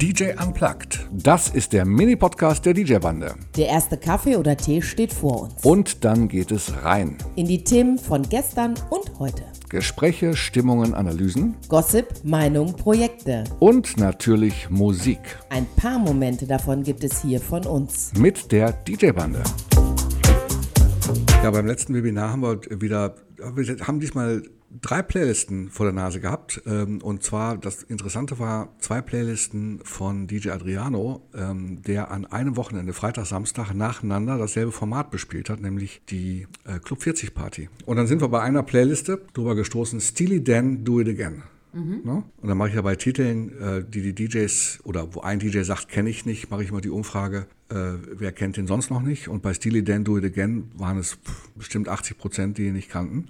DJ Unplugged. Das ist der Mini-Podcast der DJ-Bande. Der erste Kaffee oder Tee steht vor uns. Und dann geht es rein. In die Themen von gestern und heute. Gespräche, Stimmungen, Analysen. Gossip, Meinung, Projekte. Und natürlich Musik. Ein paar Momente davon gibt es hier von uns. Mit der DJ-Bande. Ja, beim letzten Webinar haben wir wieder, wir haben diesmal drei Playlisten vor der Nase gehabt. Ähm, und zwar, das Interessante war, zwei Playlisten von DJ Adriano, ähm, der an einem Wochenende, Freitag, Samstag, nacheinander dasselbe Format bespielt hat, nämlich die äh, Club 40 Party. Und dann sind wir bei einer Playliste drüber gestoßen, Steely Dan, Do It Again. Mhm. Ne? Und dann mache ich ja bei Titeln, äh, die die DJs oder wo ein DJ sagt, kenne ich nicht, mache ich immer die Umfrage, äh, wer kennt den sonst noch nicht. Und bei Steely Dan Do It Again waren es bestimmt 80 Prozent, die ihn nicht kannten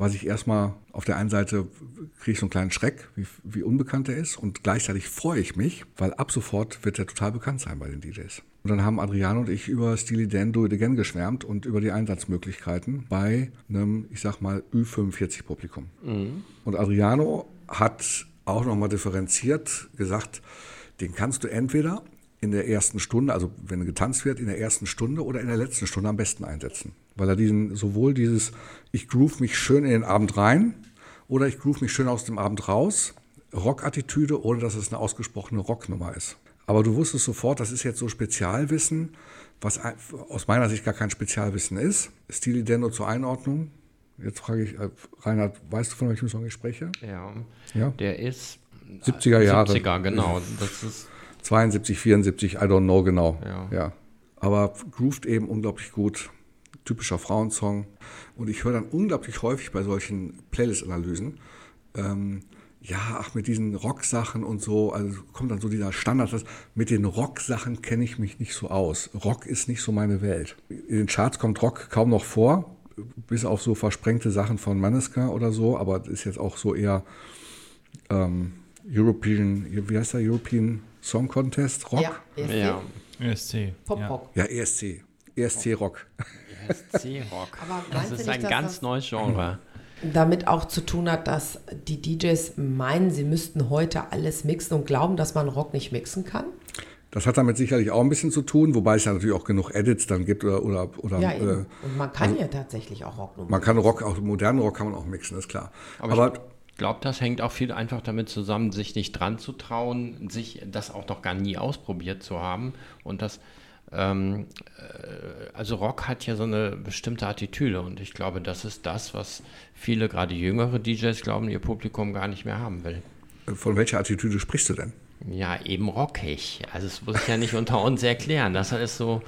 was ich erstmal auf der einen Seite kriege ich so einen kleinen Schreck, wie, wie unbekannt er ist und gleichzeitig freue ich mich, weil ab sofort wird er total bekannt sein bei den DJs. Und dann haben Adriano und ich über Steely Dan Do It Again geschwärmt und über die Einsatzmöglichkeiten bei einem, ich sag mal, Ü45-Publikum. Mhm. Und Adriano hat auch nochmal differenziert gesagt, den kannst du entweder in der ersten Stunde, also wenn getanzt wird, in der ersten Stunde oder in der letzten Stunde am besten einsetzen. Weil er diesen, sowohl dieses, ich groove mich schön in den Abend rein oder ich groove mich schön aus dem Abend raus, Rockattitüde, ohne dass es eine ausgesprochene Rocknummer ist. Aber du wusstest sofort, das ist jetzt so Spezialwissen, was aus meiner Sicht gar kein Spezialwissen ist. Stili Denno zur Einordnung. Jetzt frage ich, äh, Reinhard, weißt du, von welchem Song ich spreche? Ja. ja? Der ist 70er Jahre. 70er, genau. Das ist 72, 74, I don't know genau. Ja. ja. Aber grooved eben unglaublich gut. Typischer Frauensong. Und ich höre dann unglaublich häufig bei solchen Playlist-Analysen, ähm, ja, ach, mit diesen Rock-Sachen und so, also kommt dann so dieser Standard, dass mit den Rock-Sachen kenne ich mich nicht so aus. Rock ist nicht so meine Welt. In den Charts kommt Rock kaum noch vor, bis auf so versprengte Sachen von Maneska oder so, aber das ist jetzt auch so eher ähm, European, wie heißt der, European Song Contest, Rock? Ja, ESC. Ja. ESC. Pop-Rock. Ja. ja, ESC. ESC Rock. ESC Rock. Das ist ein ganz neues Genre. Damit auch zu tun hat, dass die DJs meinen, sie müssten heute alles mixen und glauben, dass man Rock nicht mixen kann? Das hat damit sicherlich auch ein bisschen zu tun, wobei es ja natürlich auch genug Edits dann gibt oder oder, oder ja, äh, und man kann also, ja tatsächlich auch Rock Man kann Rock, auch modernen Rock kann man auch mixen, ist klar. Aber, Aber glaube, das hängt auch viel einfach damit zusammen, sich nicht dran zu trauen, sich das auch noch gar nie ausprobiert zu haben. Und das, ähm, äh, also Rock hat ja so eine bestimmte Attitüde und ich glaube, das ist das, was viele, gerade jüngere DJs glauben, ihr Publikum gar nicht mehr haben will. Von welcher Attitüde sprichst du denn? Ja, eben rockig. Also das muss ich ja nicht unter uns erklären. Das ist so,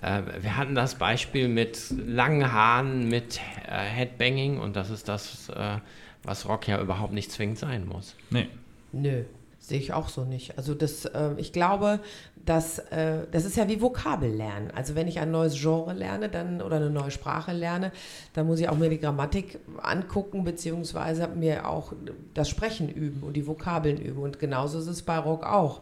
äh, wir hatten das Beispiel mit langen Haaren, mit äh, Headbanging und das ist das, äh, was Rock ja überhaupt nicht zwingend sein muss. Nee. Nö, sehe ich auch so nicht. Also das, äh, ich glaube, dass äh, das ist ja wie Vokabel lernen. Also wenn ich ein neues Genre lerne, dann oder eine neue Sprache lerne, dann muss ich auch mir die Grammatik angucken beziehungsweise mir auch das Sprechen üben und die Vokabeln üben. Und genauso ist es bei Rock auch.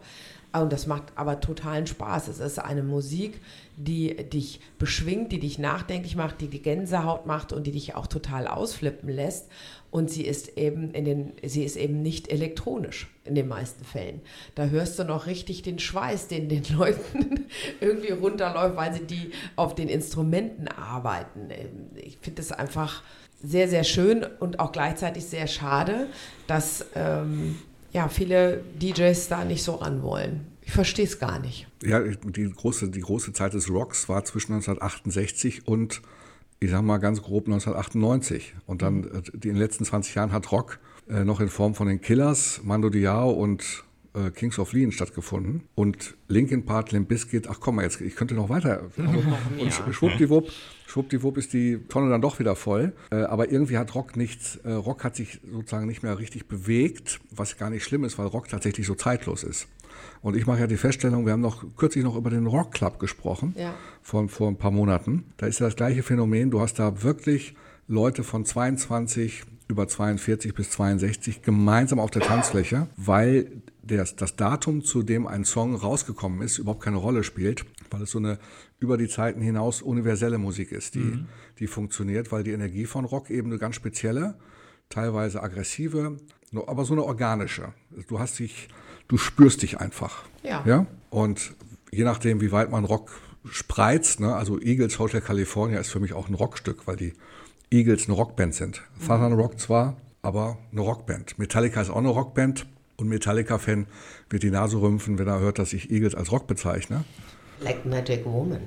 Und das macht aber totalen Spaß. Es ist eine Musik, die dich beschwingt, die dich nachdenklich macht, die die Gänsehaut macht und die dich auch total ausflippen lässt. Und sie ist eben in den, sie ist eben nicht elektronisch in den meisten Fällen. Da hörst du noch richtig den Schweiß, den den Leuten irgendwie runterläuft, weil sie die auf den Instrumenten arbeiten. Ich finde es einfach sehr, sehr schön und auch gleichzeitig sehr schade, dass ähm, ja, viele DJs da nicht so ran wollen. Ich verstehe es gar nicht. Ja, die große, die große Zeit des Rocks war zwischen 1968 und, ich sag mal ganz grob, 1998. Und dann mhm. in den letzten 20 Jahren hat Rock äh, noch in Form von den Killers, Mando Diao und äh, Kings of Leon stattgefunden. Und Linkin Park, Limp Bizkit, ach komm mal, jetzt, ich könnte noch weiter. und schwuppdiwupp, schwuppdiwupp ist die Tonne dann doch wieder voll. Äh, aber irgendwie hat Rock nichts, äh, Rock hat sich sozusagen nicht mehr richtig bewegt, was gar nicht schlimm ist, weil Rock tatsächlich so zeitlos ist. Und ich mache ja die Feststellung, wir haben noch kürzlich noch über den Rock Club gesprochen, ja. von vor ein paar Monaten. Da ist ja das gleiche Phänomen. Du hast da wirklich Leute von 22 über 42 bis 62 gemeinsam auf der Tanzfläche, weil das, das Datum, zu dem ein Song rausgekommen ist, überhaupt keine Rolle spielt, weil es so eine über die Zeiten hinaus universelle Musik ist, die, mhm. die funktioniert, weil die Energie von Rock eben eine ganz spezielle, teilweise aggressive, aber so eine organische. Du hast dich du spürst dich einfach. Ja. ja? Und je nachdem, wie weit man Rock spreizt, ne, also Eagles Hotel California ist für mich auch ein Rockstück, weil die Eagles eine Rockband sind. Southern Rock zwar, aber eine Rockband. Metallica ist auch eine Rockband und Metallica-Fan wird die Nase rümpfen, wenn er hört, dass ich Eagles als Rock bezeichne. Like Magic Woman.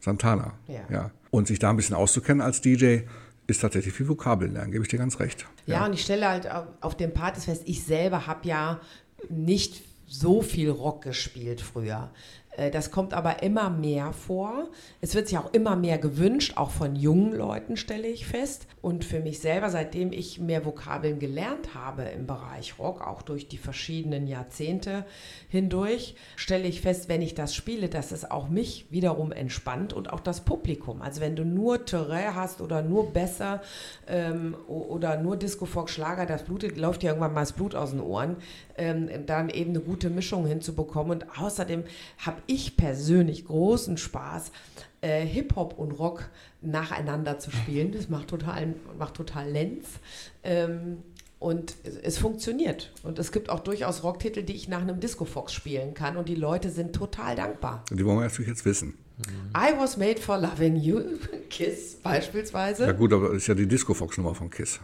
Santana. Ja. ja. Und sich da ein bisschen auszukennen als DJ ist tatsächlich wie Vokabeln lernen, gebe ich dir ganz recht. Ja, und ich stelle halt auf, auf den Partys fest, ich selber habe ja nicht so viel Rock gespielt früher. Äh, Das kommt aber immer mehr vor. Es wird sich auch immer mehr gewünscht, auch von jungen Leuten stelle ich fest. Und für mich selber, seitdem ich mehr Vokabeln gelernt habe im Bereich Rock, auch durch die verschiedenen Jahrzehnte hindurch, stelle ich fest, wenn ich das spiele, dass es auch mich wiederum entspannt und auch das Publikum. Also wenn du nur Terrain hast oder nur Besser ähm, oder nur Disco Fox Schlager, das blutet, läuft ja irgendwann mal das Blut aus den Ohren, ähm, dann eben eine gute Mischung hinzubekommen. Und außerdem habe ich persönlich großen Spaß, äh, Hip-Hop und Rock nacheinander zu spielen. Das macht total, macht total Lenz. Ähm, und es, es funktioniert. Und es gibt auch durchaus Rocktitel, die ich nach einem Disco Fox spielen kann. Und die Leute sind total dankbar. Die wollen wir natürlich jetzt wissen. I was made for loving you, Kiss Ja beispielsweise. gut, aber das ist ja die Disco-Fox-Nummer von KISS.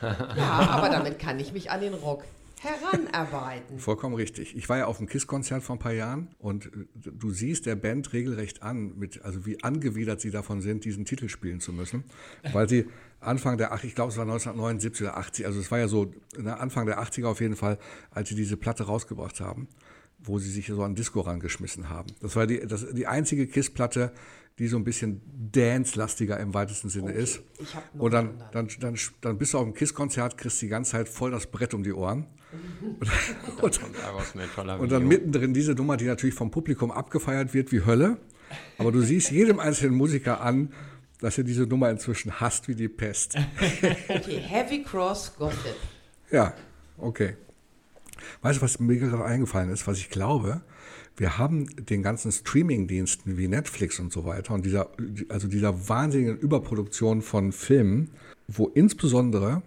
Ja, aber damit kann ich mich an den Rock heranarbeiten. Vollkommen richtig. Ich war ja auf dem KISS-Konzert vor ein paar Jahren und äh, du siehst der Band regelrecht an, mit, also wie angewidert sie davon sind, diesen Titel spielen zu müssen, weil sie Anfang der, ach, ich glaube, es war 1979 oder 80, also es war ja so ne, Anfang der 80er auf jeden Fall, als sie diese Platte rausgebracht haben, wo sie sich so an Disco rangeschmissen haben. Das war die, das, die einzige KISS-Platte, die so ein bisschen Dance-lastiger im weitesten Sinne ist. ich hab noch Und dann, dann, dann, dann bist du auf dem KISS-Konzert, kriegst die ganze Zeit voll das Brett um die Ohren. Und, und, Und dann you. mittendrin diese Nummer, die natürlich vom Publikum abgefeiert wird wie Hölle. Aber du siehst jedem einzelnen Musiker an, dass er diese Nummer inzwischen hasst wie die Pest. Okay, Heavy Cross Gossip. Ja, okay. Weißt du, was mir gerade eingefallen ist, was ich glaube? Wir haben den ganzen Streaming-Diensten wie Netflix und so weiter und dieser, also dieser wahnsinnigen Überproduktion von Filmen, wo insbesondere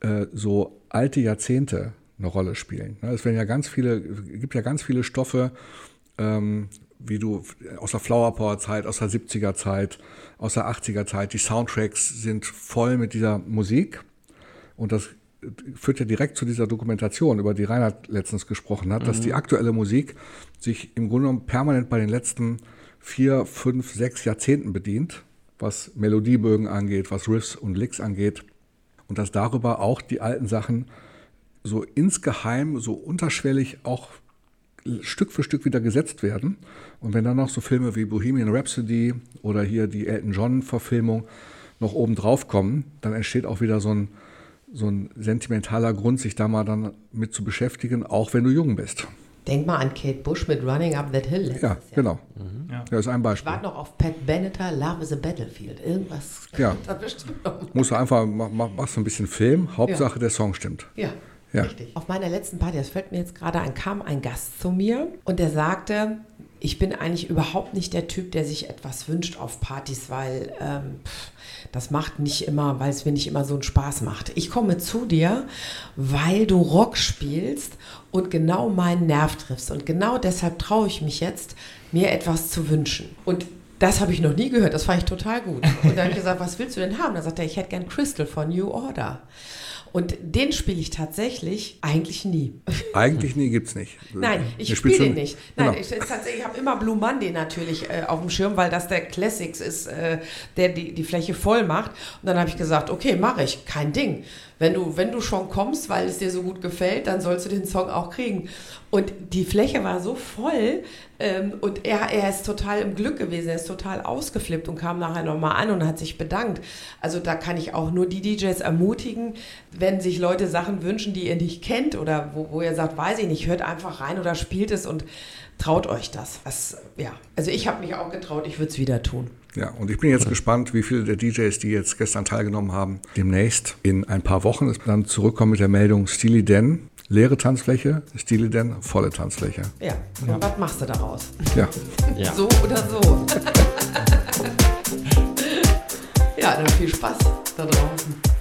äh, so alte Jahrzehnte eine Rolle spielen. Ne, Es werden ja ganz viele, gibt ja ganz viele Stoffe, ähm, wie du aus der Flower Power Zeit, aus der 70er Zeit, aus der 80er Zeit. Die Soundtracks sind voll mit dieser Musik. Und das führt ja direkt zu dieser Dokumentation, über die Reinhard letztens gesprochen hat, dass die aktuelle Musik sich im Grunde genommen permanent bei den letzten vier, fünf, sechs Jahrzehnten bedient, was Melodiebögen angeht, was Riffs und Licks angeht. Und dass darüber auch die alten Sachen so insgeheim, so unterschwellig auch Stück für Stück wieder gesetzt werden. Und wenn dann noch so Filme wie Bohemian Rhapsody oder hier die Elton John-Verfilmung noch oben drauf kommen, dann entsteht auch wieder so ein, so ein sentimentaler Grund, sich da mal dann mit zu beschäftigen, auch wenn du jung bist. Denk mal an Kate Bush mit Running Up That Hill letztes Ja, Jahr. genau. Ja. Das ist ein Ich Beispiel. warte noch auf Pat Benatar, Love is a Battlefield. Irgendwas Ja. da bestimmt noch. Musst du einfach, mach, mach, machst du ein bisschen Film, Hauptsache der Song stimmt. Ja, Ja. richtig. Auf meiner letzten Party, das fällt mir jetzt gerade ein, kam ein Gast zu mir und der sagte, ich bin eigentlich überhaupt nicht der Typ, der sich etwas wünscht auf Partys, weil ähm, das macht nicht immer, weil es mir nicht immer so einen Spaß macht. Ich komme zu dir, weil du Rock spielst und genau meinen Nerv triffst. Und genau deshalb traue ich mich jetzt, mir etwas zu wünschen. Und das habe ich noch nie gehört, das fand ich total gut. Und dann habe ich gesagt, was willst du denn haben? Da sagt er, ich hätte gern Crystal von New Order. Und den spiele ich tatsächlich eigentlich nie. Eigentlich nie gibt's nicht. Nein, ich spiele den nicht. Nein, Genau. ich, ich habe immer Blue Monday natürlich äh, auf dem Schirm, weil das der Classics ist, äh, der die, die Fläche voll macht. Und dann habe ich gesagt, okay, mache ich, kein Ding. Wenn du, wenn du schon kommst, weil es dir so gut gefällt, dann sollst du den Song auch kriegen. Und die Fläche war so voll ähm, und er, er ist total im Glück gewesen, er ist total ausgeflippt und kam nachher nochmal an und hat sich bedankt. Also da kann ich auch nur die DJs ermutigen, wenn sich Leute Sachen wünschen, die ihr nicht kennt oder wo, wo ihr sagt, weiß ich nicht, hört einfach rein oder spielt es und traut euch das. das ja, also ich habe mich auch getraut, ich würde es wieder tun. Ja, und ich bin jetzt gespannt, wie viele der DJs, die jetzt gestern teilgenommen haben, demnächst in ein paar Wochen dann zurückkommen mit der Meldung Steely Dan, leere Tanzfläche, Steely Dan, volle Tanzfläche. Ja, und was machst du daraus? Ja, Ja. So oder so. ja, dann viel Spaß da draußen.